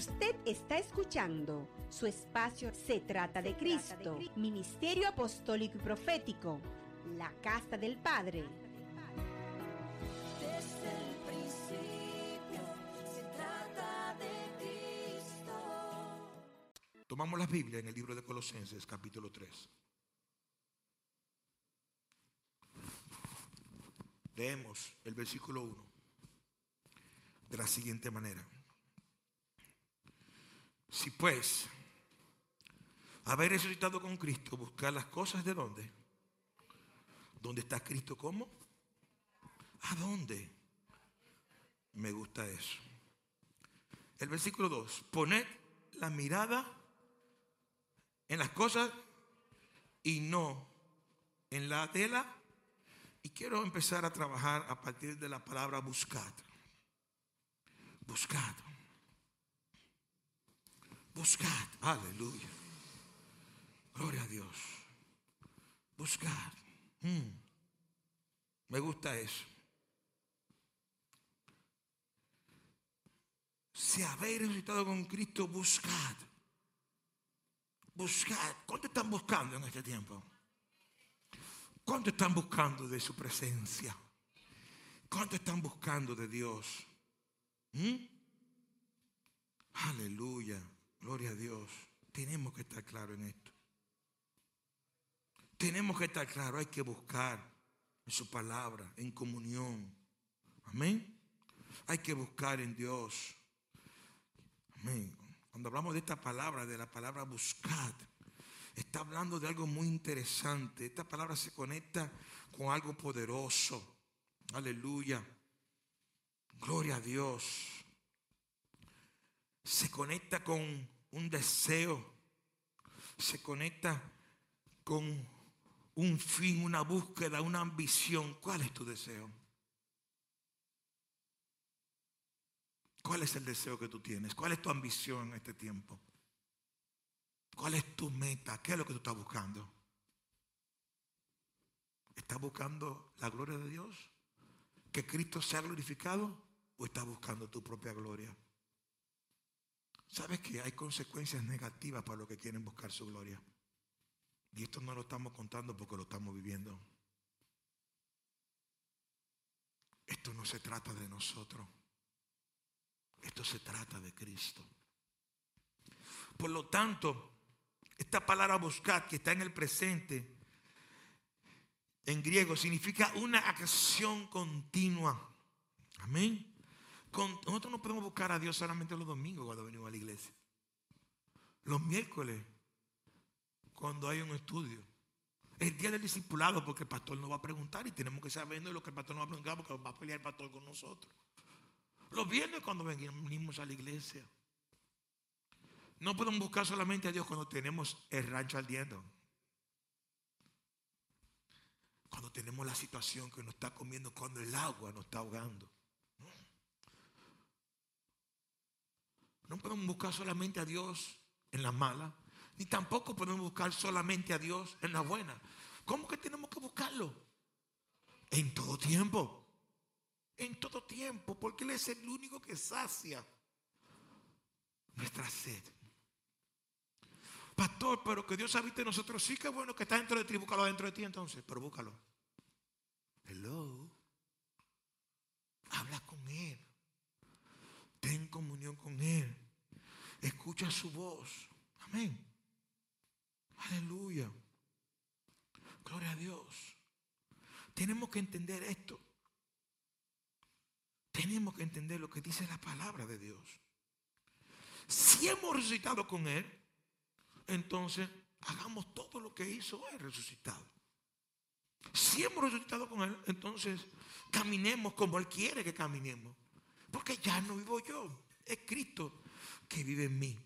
Usted está escuchando su espacio Se trata de Cristo, Ministerio Apostólico y Profético, la Casa del Padre. Desde el principio se trata de Cristo. Tomamos la Biblia en el libro de Colosenses, capítulo 3. Leemos el versículo 1 de la siguiente manera. Si pues, haber resucitado con Cristo, buscar las cosas de dónde? ¿Dónde está Cristo? ¿Cómo? ¿A dónde? Me gusta eso. El versículo 2. Poned la mirada en las cosas y no en la tela. Y quiero empezar a trabajar a partir de la palabra buscad. Buscad. Buscad. Aleluya. Gloria a Dios. Buscad. Mm. Me gusta eso. Si habéis resucitado con Cristo, buscad. Buscad. ¿Cuánto están buscando en este tiempo? ¿Cuánto están buscando de su presencia? ¿Cuánto están buscando de Dios? ¿Mm? Aleluya. Gloria a Dios. Tenemos que estar claros en esto. Tenemos que estar claros. Hay que buscar en su palabra, en comunión. Amén. Hay que buscar en Dios. Amén. Cuando hablamos de esta palabra, de la palabra buscad, está hablando de algo muy interesante. Esta palabra se conecta con algo poderoso. Aleluya. Gloria a Dios. Se conecta con un deseo. Se conecta con un fin, una búsqueda, una ambición. ¿Cuál es tu deseo? ¿Cuál es el deseo que tú tienes? ¿Cuál es tu ambición en este tiempo? ¿Cuál es tu meta? ¿Qué es lo que tú estás buscando? ¿Estás buscando la gloria de Dios? ¿Que Cristo sea glorificado? ¿O estás buscando tu propia gloria? ¿Sabes que hay consecuencias negativas para los que quieren buscar su gloria? Y esto no lo estamos contando porque lo estamos viviendo. Esto no se trata de nosotros. Esto se trata de Cristo. Por lo tanto, esta palabra buscar que está en el presente, en griego, significa una acción continua. Amén. Nosotros no podemos buscar a Dios solamente los domingos cuando venimos a la iglesia. Los miércoles, cuando hay un estudio. El día del discipulado, porque el pastor nos va a preguntar y tenemos que saber lo que el pastor nos va a preguntar porque va a pelear el pastor con nosotros. Los viernes cuando venimos a la iglesia. No podemos buscar solamente a Dios cuando tenemos el rancho ardiendo. Cuando tenemos la situación que nos está comiendo, cuando el agua nos está ahogando. No podemos buscar solamente a Dios en la mala, ni tampoco podemos buscar solamente a Dios en la buena. ¿Cómo que tenemos que buscarlo? En todo tiempo. En todo tiempo, porque Él es el único que sacia nuestra sed. Pastor, pero que Dios habite en nosotros. Sí, que bueno que está dentro de ti, búscalo dentro de ti entonces, pero búscalo. Hello. Habla con Él. Ten comunión con Él. Escucha su voz. Amén. Aleluya. Gloria a Dios. Tenemos que entender esto. Tenemos que entender lo que dice la palabra de Dios. Si hemos resucitado con Él, entonces hagamos todo lo que hizo Él resucitado. Si hemos resucitado con Él, entonces caminemos como Él quiere que caminemos. Porque ya no vivo yo, es Cristo que vive en mí.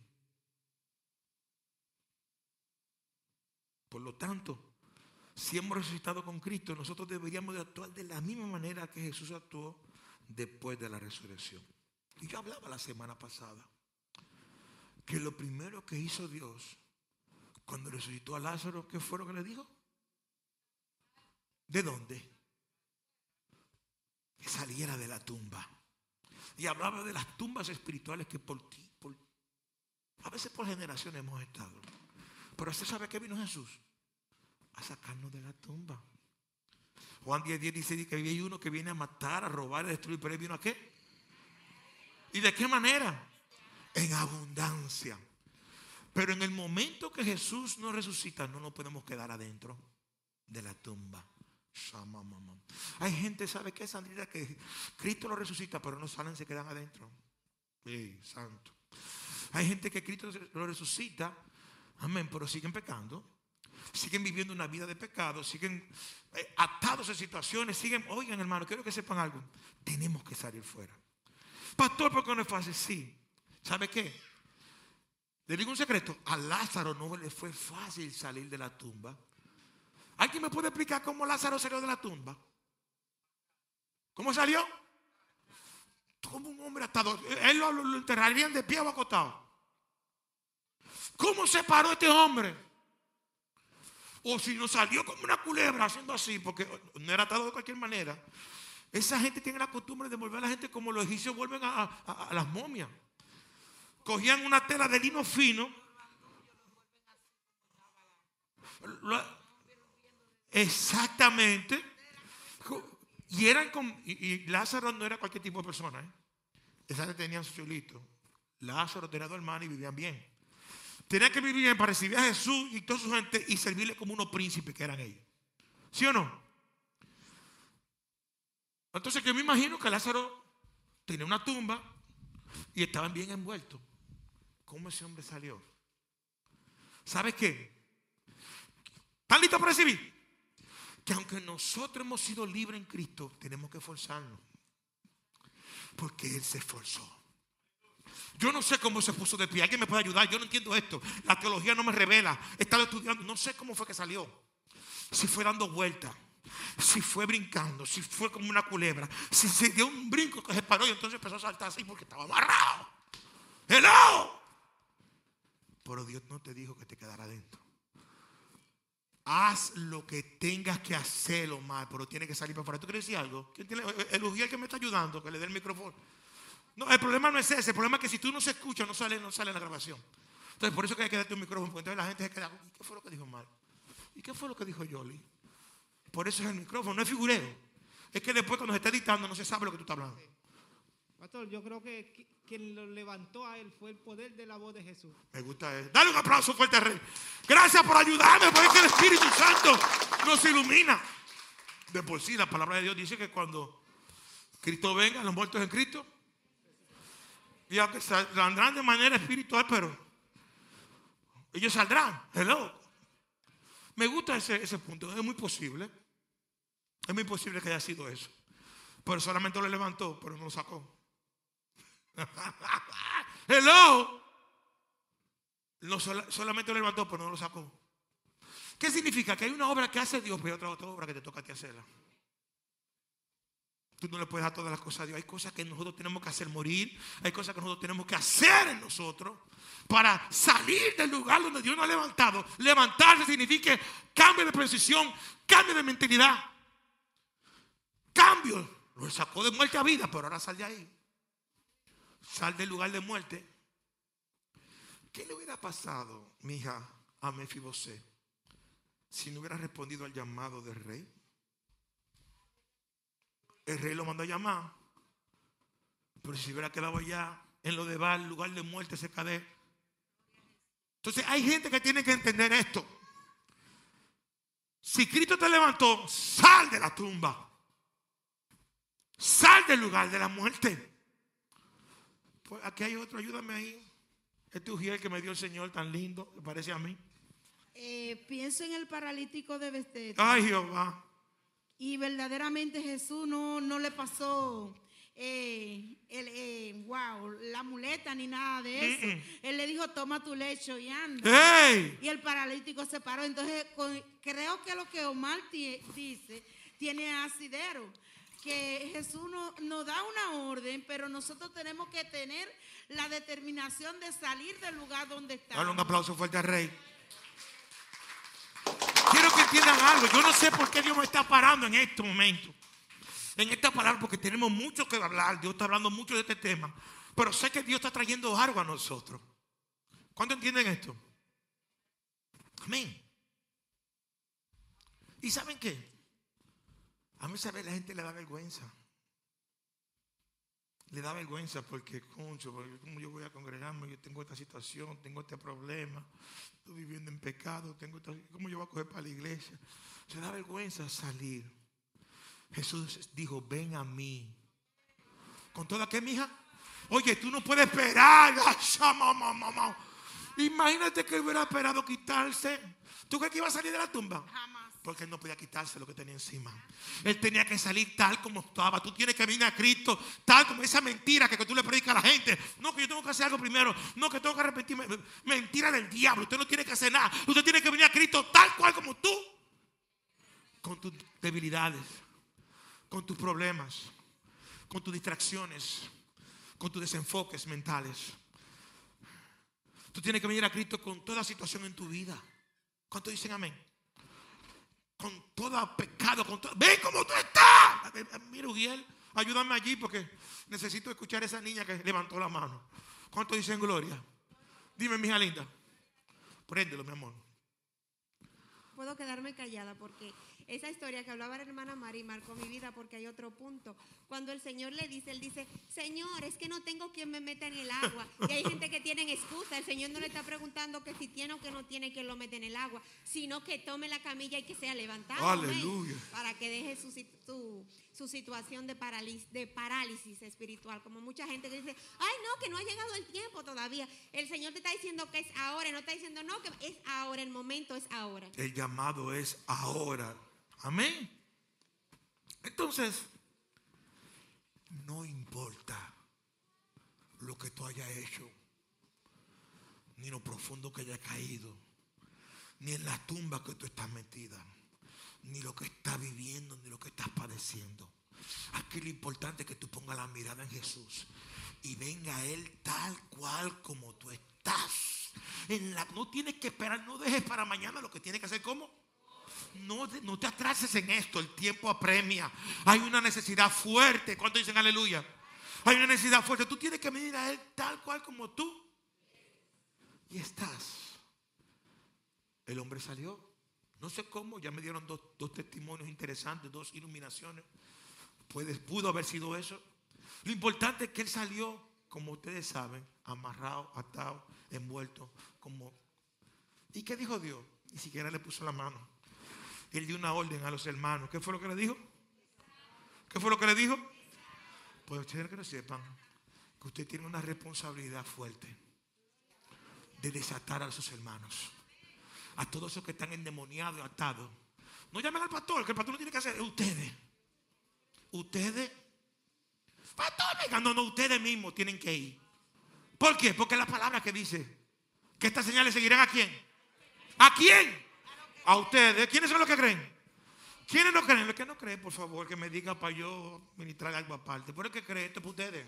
Por lo tanto, si hemos resucitado con Cristo, nosotros deberíamos de actuar de la misma manera que Jesús actuó después de la resurrección. Y yo hablaba la semana pasada que lo primero que hizo Dios cuando resucitó a Lázaro, ¿qué fue lo que le dijo? ¿De dónde? Que saliera de la tumba. Y hablaba de las tumbas espirituales que por ti, A veces por generaciones hemos estado. Pero usted sabe que vino Jesús a sacarnos de la tumba. Juan 10, 10 dice que hay uno que viene a matar, a robar, a destruir, pero él vino a qué? ¿Y de qué manera? En abundancia. Pero en el momento que Jesús nos resucita, no nos podemos quedar adentro de la tumba. Hay gente, ¿sabe qué, Sandrita? Que Cristo lo resucita, pero no salen, se quedan adentro. Ey, santo. Hay gente que Cristo lo resucita, amén, pero siguen pecando. Siguen viviendo una vida de pecado, siguen eh, atados a situaciones, siguen, oigan hermano, quiero que sepan algo, tenemos que salir fuera. Pastor, ¿por qué no es fácil? Sí. ¿Sabe qué? Le digo un secreto, a Lázaro no le fue fácil salir de la tumba. ¿Alguien me puede explicar cómo Lázaro salió de la tumba? ¿Cómo salió? Como un hombre atado. Él lo, lo enterrarían de pie o acostado. ¿Cómo se paró este hombre? O si no salió como una culebra haciendo así, porque no era atado de cualquier manera. Esa gente tiene la costumbre de volver a la gente como los egipcios vuelven a, las momias. Cogían una tela de lino fino. Exactamente. Y eran con, y, Lázaro no era cualquier tipo de persona. ¿eh? Esa gente tenían su chulito. Lázaro tenía dos hermanos y vivían bien. Tenían que vivir bien para recibir a Jesús y toda su gente y servirle como unos príncipes que eran ellos. ¿Sí o no? Entonces yo me imagino que Lázaro tenía una tumba y estaban bien envueltos. ¿Cómo ese hombre salió? ¿Sabes qué? ¿Están listos para recibir? Que aunque nosotros hemos sido libres en Cristo, tenemos que esforzarnos. Porque Él se esforzó. Yo no sé cómo se puso de pie. ¿Alguien me puede ayudar? Yo no entiendo esto. La teología no me revela. He estado estudiando. No sé cómo fue que salió. Si fue dando vueltas. Si fue brincando. Si fue como una culebra. Si se dio un brinco que se paró y entonces empezó a saltar así porque estaba amarrado. ¡Hello! Pero Dios no te dijo que te quedara adentro. Haz lo que tengas que hacer, Omar, pero tiene que salir para afuera. ¿Tú quieres decir algo? ¿Quién tiene- el Ujiel que me está ayudando, que le dé el micrófono. No, el problema no es ese. El problema es que si tú no se escucha, no sale, no sale en la grabación. Entonces, por eso que hay que darte un micrófono, porque entonces la gente se queda. ¿Y qué fue lo que dijo Omar? ¿Y qué fue lo que dijo Yoli? Por eso es el micrófono, no es figureo. Es que después cuando se está editando no se sabe lo que tú estás hablando. Pastor, yo creo que qui- quien lo levantó a él fue el poder de la voz de Jesús. Me gusta eso. Dale un aplauso fuerte al rey. Gracias por ayudarme, porque el Espíritu Santo nos ilumina. De por sí, la palabra de Dios dice que cuando Cristo venga, los muertos en Cristo, y aunque saldrán de manera espiritual, pero ellos saldrán. Hello. Me gusta ese, ese punto. Es muy posible. Es muy posible que haya sido eso. Pero solamente lo levantó, pero no lo sacó. Hello. No, sola- solamente lo levantó, pero no lo sacó. ¿Qué significa? Que hay una obra que hace Dios, pero hay otra, otra obra que te toca a ti hacerla. Tú no le puedes dar todas las cosas a Dios. Hay cosas que nosotros tenemos que hacer morir. Hay cosas que nosotros tenemos que hacer en nosotros para salir del lugar donde Dios nos ha levantado. Levantarse significa cambio de posición, cambio de mentalidad. Cambio. Lo sacó de muerte a vida, pero ahora sal de ahí. Sal del lugar de muerte. ¿Qué le hubiera pasado, mija, a Mefibosé si no hubiera respondido al llamado del rey? El rey lo mandó a llamar. Pero si hubiera quedado allá en lo de Val, lugar de muerte, se cadé. Entonces hay gente que tiene que entender esto. Si Cristo te levantó, sal de la tumba. Sal del lugar de la muerte. Pues aquí hay otro, ayúdame ahí. Este ujiel que me dio el Señor tan lindo, me parece a mí. Eh, pienso en el paralítico de Bethesda. Ay, Jehová. Y verdaderamente Jesús no, no le pasó eh, el, eh, wow, la muleta ni nada de eso. Él le dijo, toma tu lecho y anda. ¡Ey! Y el paralítico se paró. Entonces, con- creo que lo que Omar dice tiene asidero. Que Jesús no- nos da una orden, pero nosotros tenemos que tener la determinación de salir del lugar donde Dale un estamos. aplauso fuerte al rey. Quiero que entiendan algo. Yo no sé por qué Dios me está parando en este momento. En esta palabra, porque tenemos mucho que hablar. Dios está hablando mucho de este tema. Pero sé que Dios está trayendo algo a nosotros. ¿Cuánto entienden esto? Amén. ¿Y saben qué? A mí, ¿sabe? La gente le da vergüenza. Le da vergüenza porque, concho, ¿cómo yo voy a congregarme? Yo tengo esta situación, tengo este problema, estoy viviendo en pecado, tengo esta- ¿cómo yo voy a coger para la iglesia? Se da vergüenza salir. Jesús dijo, ven a mí. ¿Con toda qué, mija? Oye, tú no puedes esperar. Imagínate que hubiera esperado quitarse. ¿Tú crees que iba a salir de la tumba? Jamás. Porque él no podía quitarse lo que tenía encima. Él tenía que salir tal como estaba. Tú tienes que venir a Cristo tal como esa mentira que, tú le predicas a la gente. No, que yo tengo que hacer algo primero. No, que tengo que arrepentirme. Mentira del diablo. Usted no tiene que hacer nada. Usted tiene que venir a Cristo tal cual como tú. Con tus debilidades. Con tus problemas. Con tus distracciones. Con tus desenfoques mentales. Tú tienes que venir a Cristo con toda situación en tu vida. ¿Cuánto dicen amén? Con todo pecado, con todo. ¡Ven como tú estás! Mira, Uriel, ayúdame allí porque necesito escuchar a esa niña que levantó la mano. ¿Cuánto dicen gloria? Dime, mija linda. Préndelo, mi amor. Puedo quedarme callada porque esa historia que hablaba la hermana Mari marcó mi vida porque hay otro punto. Cuando el Señor le dice, él dice, Señor, es que no tengo quien me meta en el agua. Y hay gente que tiene excusa. El Señor no le está preguntando que si tiene o que no tiene quien lo mete en el agua, sino que tome la camilla y que sea levantado. Aleluya. Para que deje su, su, su situación de parálisis, de parálisis espiritual. Como mucha gente que dice, ay no, que no ha llegado el tiempo todavía. El Señor te está diciendo que es ahora, no está diciendo no, que es ahora, el momento es ahora. El llamado es ahora. Amén. Entonces, no importa lo que tú hayas hecho, ni lo profundo que hayas caído, ni en la tumba que tú estás metida, ni lo que estás viviendo, ni lo que estás padeciendo. Aquí lo importante es que tú pongas la mirada en Jesús y venga a Él tal cual como tú estás. No tienes que esperar, no dejes para mañana lo que tienes que hacer. ¿Cómo? No, no te atrases en esto, el tiempo apremia. Hay una necesidad fuerte. ¿Cuánto dicen aleluya? Hay una necesidad fuerte. Tú tienes que venir a Él tal cual como tú. Y estás. El hombre salió. No sé cómo, ya me dieron dos, dos testimonios interesantes, dos iluminaciones. Puede, pudo haber sido eso. Lo importante es que él salió, como ustedes saben, amarrado, atado, envuelto, como... ¿Y qué dijo Dios? Ni siquiera le puso la mano. Él dio una orden a los hermanos. ¿Qué fue lo que le dijo? ¿Qué fue lo que le dijo? Pues ustedes que lo sepan, que usted tiene una responsabilidad fuerte de desatar a sus hermanos. A todos esos que están endemoniados atados. No llamen al pastor, que el pastor no tiene que hacer, es ustedes. Ustedes. Pastor, no, no, ustedes mismos tienen que ir. ¿Por qué? Porque la palabra que dice que estas señales seguirán a quién. ¿A quién? A ustedes. ¿Quiénes son los que creen? ¿Quiénes no creen? Los que no creen, por favor, que me diga para yo ministrar algo aparte. ¿Por qué creen? Esto es para ustedes.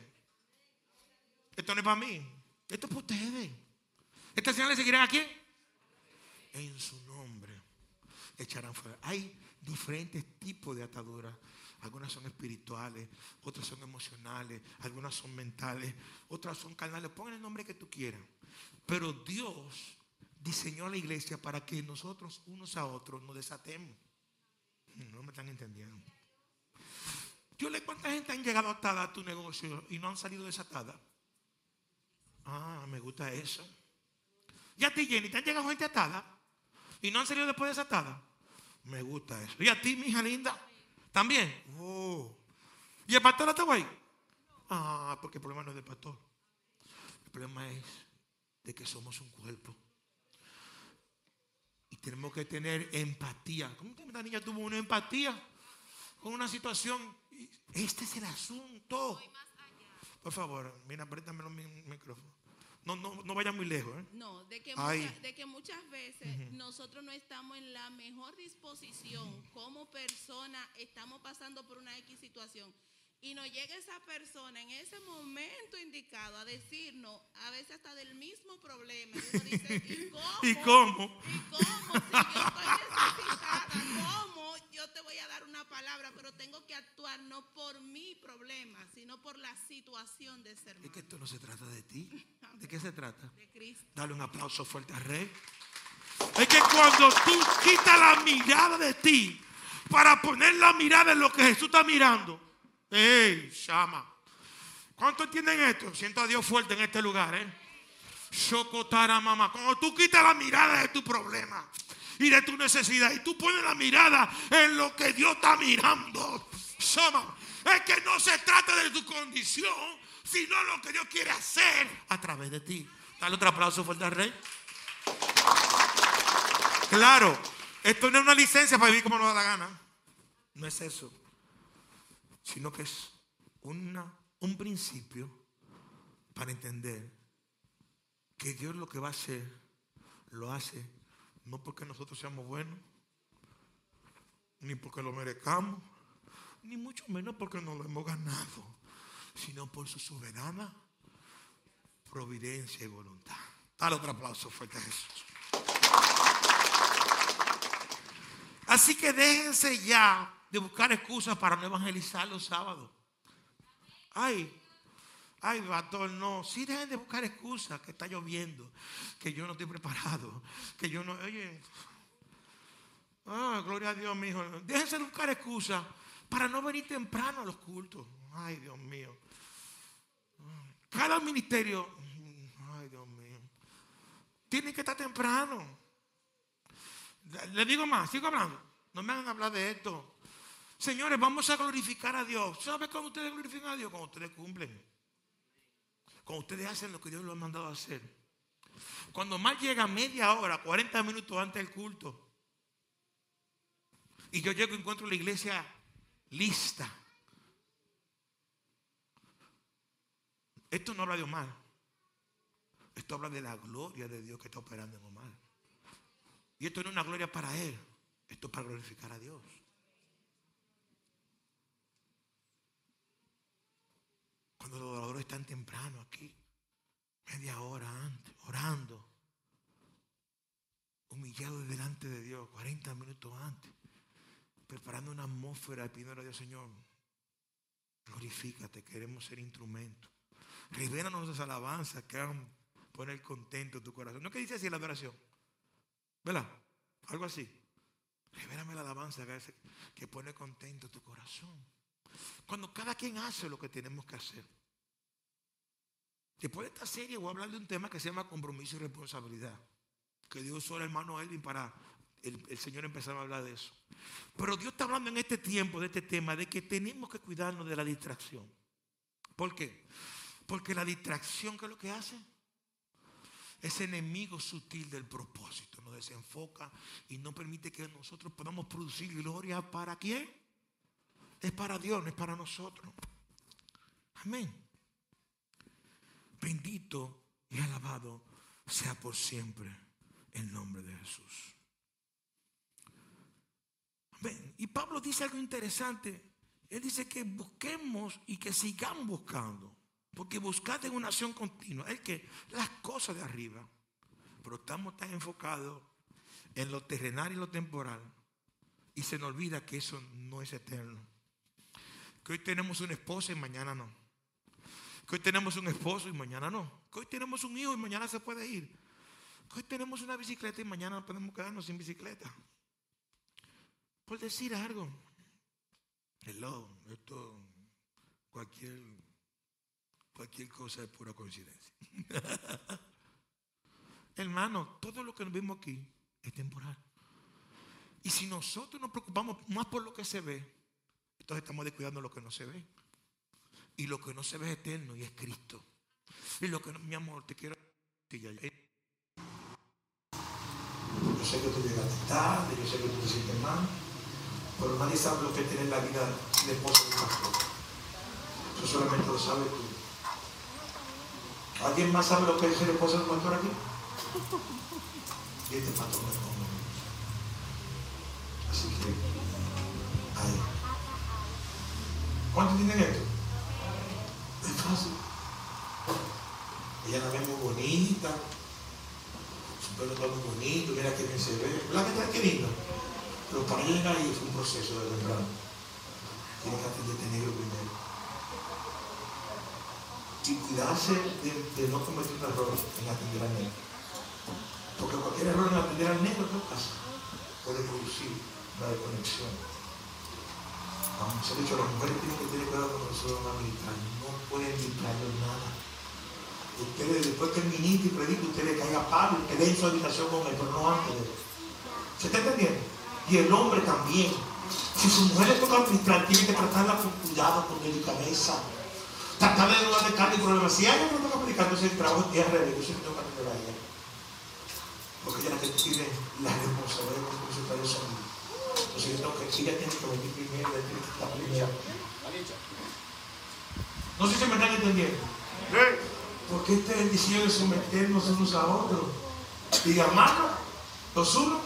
Esto no es para mí. Esto es para ustedes. ¿Estas señales seguirán a quién? En su nombre echarán fuera. Hay diferentes tipos de ataduras. Algunas son espirituales, otras son emocionales, algunas son mentales, otras son carnales. Pongan el nombre que tú quieras. Pero Dios diseñó la iglesia para que nosotros unos a otros nos desatemos. No me están entendiendo. Yo le cuánta gente han llegado atada a tu negocio y no han salido desatada. Ah, me gusta eso. ¿Y a ti, Jenny, te han llegado gente atada y no han salido después desatada? Me gusta eso. ¿Y a ti, mi hija linda? ¿También? Oh. ¿Y el pastor estaba ahí? Ah, porque el problema no es del pastor. El problema es de que somos un cuerpo. Tenemos que tener empatía. ¿Cómo que esta niña tuvo una empatía con una situación? Este es el asunto. Por favor, mira, préstame el mi- micrófono. No, no, no vaya muy lejos. ¿eh? No, de que, Ay. mucha- de que muchas veces nosotros no estamos en la mejor disposición como persona, estamos pasando por una X situación y nos llega esa persona en ese momento indicado a decirnos, a veces hasta del mismo problema. Y uno dice, ¿y cómo? ¿Y cómo? ¿Y cómo? Si yo estoy necesitada, ¿cómo yo te voy a dar una palabra, pero tengo que actuar no por mi problema, sino por la situación de ese Es hermano. que esto no se trata de ti. ¿De qué se trata? De Cristo. Dale un aplauso fuerte al rey. Es que cuando tú quitas la mirada de ti para poner la mirada en lo que Jesús está mirando. ¡Ey, llama! ¿Cuántos entienden esto? Siento a Dios fuerte en este lugar, ¿eh? Shokotara mamá. Cuando tú quitas la mirada de tu problema y de tu necesidad y tú pones la mirada en lo que Dios está mirando. Shama. Es que no se trata de tu condición, sino lo que Dios quiere hacer a través de ti. Dale otro aplauso fuerte al rey. Claro, esto no es una licencia para vivir como nos da la gana. No es eso. Sino que es una, un principio para entender que Dios lo que va a hacer, lo hace no porque nosotros seamos buenos, ni porque lo merezcamos, ni mucho menos porque nos lo hemos ganado, sino por su soberana providencia y voluntad. Dale otro aplauso fuerte a Jesús. Así que déjense ya de buscar excusas para no evangelizar los sábados. Ay, ay, pastor, no. Sí, dejen de buscar excusas, que está lloviendo, que yo no estoy preparado, que yo no. Oye, ah, gloria a Dios, mi hijo. Déjense de buscar excusas para no venir temprano a los cultos. Ay, Dios mío. Cada ministerio, ay, Dios mío, tiene que estar temprano. Le digo más, sigo hablando. No me hagan hablar de esto. Señores, vamos a glorificar a Dios. ¿Sabe cómo ustedes glorifican a Dios? Cuando ustedes cumplen. Cuando ustedes hacen lo que Dios les ha mandado a hacer. Cuando más llega media hora, 40 minutos antes del culto. Y yo llego y encuentro la iglesia lista. Esto no habla de Omar. Esto habla de la gloria de Dios que está operando en Omar. Y esto no es una gloria para Él. Esto es para glorificar a Dios. Cuando los adoradores están temprano aquí, media hora antes, orando, humillados delante de Dios, 40 minutos antes, preparando una atmósfera, pidiendo a Dios, Señor, glorifícate, queremos ser instrumentos. Revélanos nuestras alabanzas que hagan poner contento tu corazón. ¿No que dice así la adoración? ¿Verdad? Algo así. Revélame la alabanza que pone contento tu corazón. Cuando cada quien hace lo que tenemos que hacer. Después de esta serie voy a hablar de un tema que se llama compromiso y responsabilidad. Que Dios usó al hermano Elvin para el, el Señor empezar a hablar de eso. Pero Dios está hablando en este tiempo de este tema de que tenemos que cuidarnos de la distracción. ¿Por qué? Porque la distracción, ¿qué es lo que hace? Ese enemigo sutil del propósito nos desenfoca y no permite que nosotros podamos producir gloria para quién? Es para Dios, no es para nosotros. Amén. Bendito y alabado sea por siempre el nombre de Jesús. Y Pablo dice algo interesante. Él dice que busquemos y que sigamos buscando. Porque buscar es una acción continua. Es que las cosas de arriba. Pero estamos tan enfocados en lo terrenal y lo temporal. Y se nos olvida que eso no es eterno. Que hoy tenemos una esposa y mañana no. Que hoy tenemos un esposo y mañana no. Que hoy tenemos un hijo y mañana se puede ir. Que hoy tenemos una bicicleta y mañana podemos quedarnos sin bicicleta. Por decir algo. Hello, esto, cualquier, cualquier cosa es pura coincidencia. Hermano, todo lo que nos vimos aquí es temporal. Y si nosotros nos preocupamos más por lo que se ve, entonces estamos descuidando lo que no se ve. Y lo que no se ve es eterno y es Cristo. Y lo que no, mi amor, te quiero. Yo sé que tú llegaste tarde, yo sé que tú te sientes mal, pero nadie sabe lo que tiene en la vida de esposo de un pastor. Eso solamente lo sabes tú. ¿Alguien más sabe lo que es el esposo de un pastor aquí? Y este pastor no es como Así que, ahí. ¿Cuántos tienen esto? Es fácil. Ella la ve muy bonita. Su pelo está muy bonito. Mira que bien se ve. ¿Verdad que está qué lindo? Pero para llegar ahí fue un proceso de temprano. tiene que atender negro primero. Y cuidarse de, no cometer un error en atender al negro. Porque cualquier error en atender al negro, ¿qué pasa? Puede producir una desconexión. Se ha dicho, las mujeres tienen que tener cuidado cuando se van a. No pueden militarles nada. Ustedes, después que el ministro y predique, usted le caiga palo y quede en su habitación con él, pero no antes de eso. ¿Se está entendiendo? Y el hombre también. Si su mujer le toca ministrar, tiene que tratarla con cuidado, con delicadeza. Tratar de no darle carne y problemas. Si a ella no toca predicar, entonces el trabajo es tierra, yo siempre tengo que atender a ella. Porque ella que tiene la responsabilidad de consultar el sonido. Entonces yo tengo que, ella tiene que venir primero, ella tiene que estar primero. No sé si me están entendiendo. Porque este es el diseño de someternos unos a otros y de amarnos los unos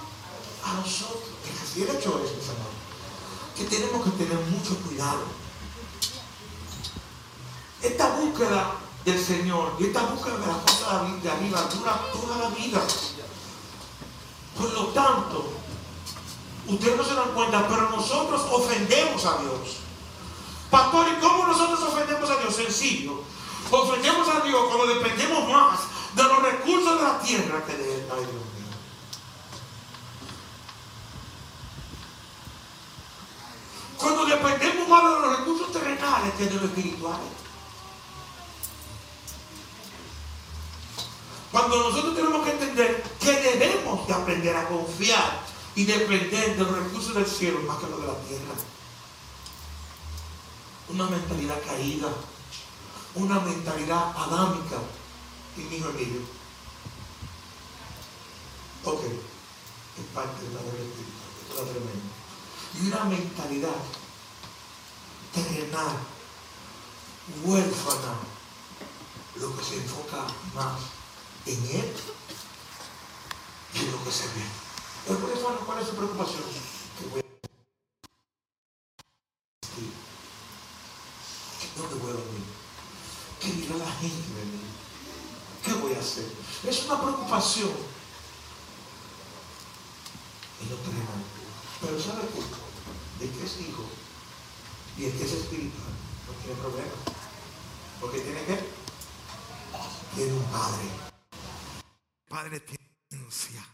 a los otros. El hecho es, mis hermanos, que tenemos que tener mucho cuidado. Esta búsqueda del Señor y esta búsqueda de las cosas de arriba dura toda la vida. Por lo tanto, ustedes no se dan cuenta, pero nosotros ofendemos a Dios. Pastor, ¿y cómo nosotros ofendemos a Dios? Sencillo. Ofendemos a Dios cuando dependemos más de los recursos de la tierra que de Él. Ay, Dios mío. Cuando dependemos más de los recursos terrenales que de los espirituales. Cuando nosotros tenemos que entender que debemos de aprender a confiar y depender de los recursos del cielo más que los de la tierra. Una mentalidad caída, una mentalidad adámica. Y mi hijo Emilio. Ok, es parte de la del espíritu, es tremendo. Y una mentalidad terrenal, huérfana, lo que se enfoca más en él en lo que se ve. ¿Cuál es su preocupación? Que voy a vestir. Que ¿Dónde voy a dormir? ¿Qué dirá la gente de mí? ¿Qué voy a hacer? Es una preocupación en lo terrenal. Pero ¿sabe qué? El que es hijo y el que es espiritual no tiene problema. Porque tiene que tiene un padre. Padre tiene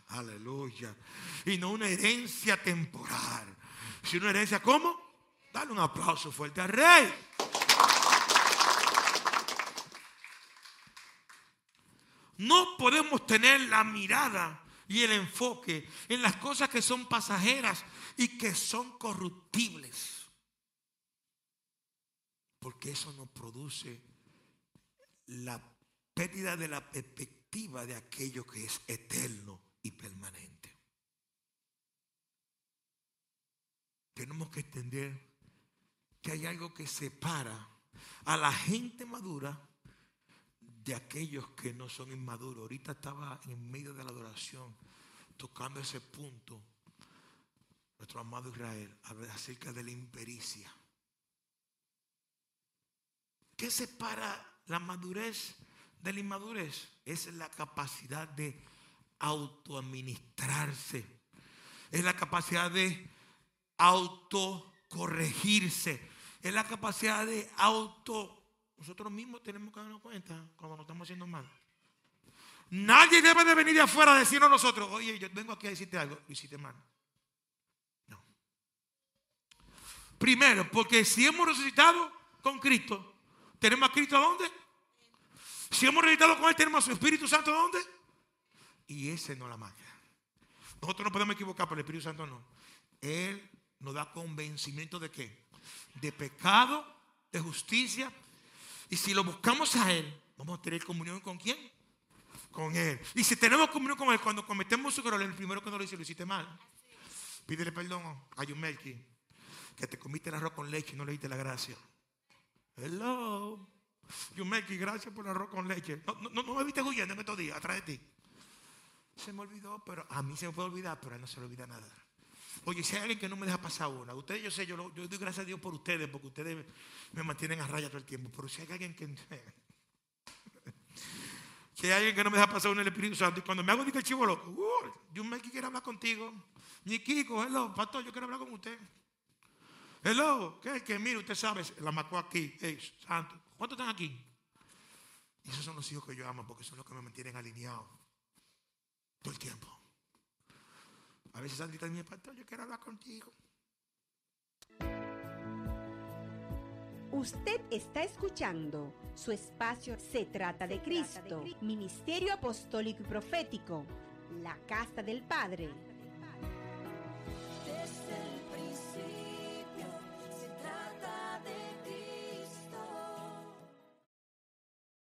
aleluya. Y no una herencia temporal, sino una herencia, ¿cómo? Dale un aplauso fuerte al rey. No podemos tener la mirada y el enfoque en las cosas que son pasajeras y que son corruptibles. Porque eso nos produce la pérdida de la perspectiva de aquello que es eterno y permanente. Tenemos que entender que hay algo que separa a la gente madura de aquellos que no son inmaduros. Ahorita estaba en medio de la adoración tocando ese punto nuestro amado Israel acerca de la impericia. ¿Qué separa la madurez de la inmadurez? Es la capacidad de autoadministrarse. Es la capacidad de autocorregirse. Es la capacidad de auto... Nosotros mismos tenemos que darnos cuenta cuando nos estamos haciendo mal. Nadie debe de venir de afuera a decirnos nosotros, oye, yo vengo aquí a decirte algo, lo hiciste mal. No. Primero, porque si hemos resucitado con Cristo, ¿tenemos a Cristo a dónde? Si hemos resucitado con Él, ¿tenemos a su Espíritu Santo dónde? Y ese no la magia. Nosotros no podemos equivocar, pero el Espíritu Santo no. Él nos da convencimiento de qué? De pecado, de justicia. Y si lo buscamos a Él, vamos a tener comunión con quién? Con Él. Y si tenemos comunión con Él, cuando cometemos su error, el primero que nos lo dice, lo hiciste mal. Pídele perdón a Yumelki, que te comiste el arroz con leche y no le diste la gracia. Hello. Yumelki, gracias por el arroz con leche. No, me viste huyendo en estos días, atrás de ti. Se me olvidó, pero a mí se me puede olvidar, pero a él no se le olvida nada. Oye, si hay alguien que no me deja pasar una, ustedes, yo sé, yo, doy gracias a Dios por ustedes, porque ustedes me mantienen a raya todo el tiempo. Pero si hay alguien que. Si hay alguien que no me deja pasar una el Espíritu Santo, y cuando me hago digo el chivo loco, uh, yo me quiero hablar contigo. Ni Kiko, hello, pastor, yo quiero hablar con usted. Hello, ¿qué es que mire, usted sabe, la marcó aquí. Hey, santo, ¿cuántos están aquí? Y esos son los hijos que yo amo porque son los que me mantienen alineado todo el tiempo. A veces Sandita dice, pastor, yo quiero hablar contigo. Usted está escuchando su espacio Se trata de Cristo, Ministerio Apostólico y Profético, la Casa del Padre.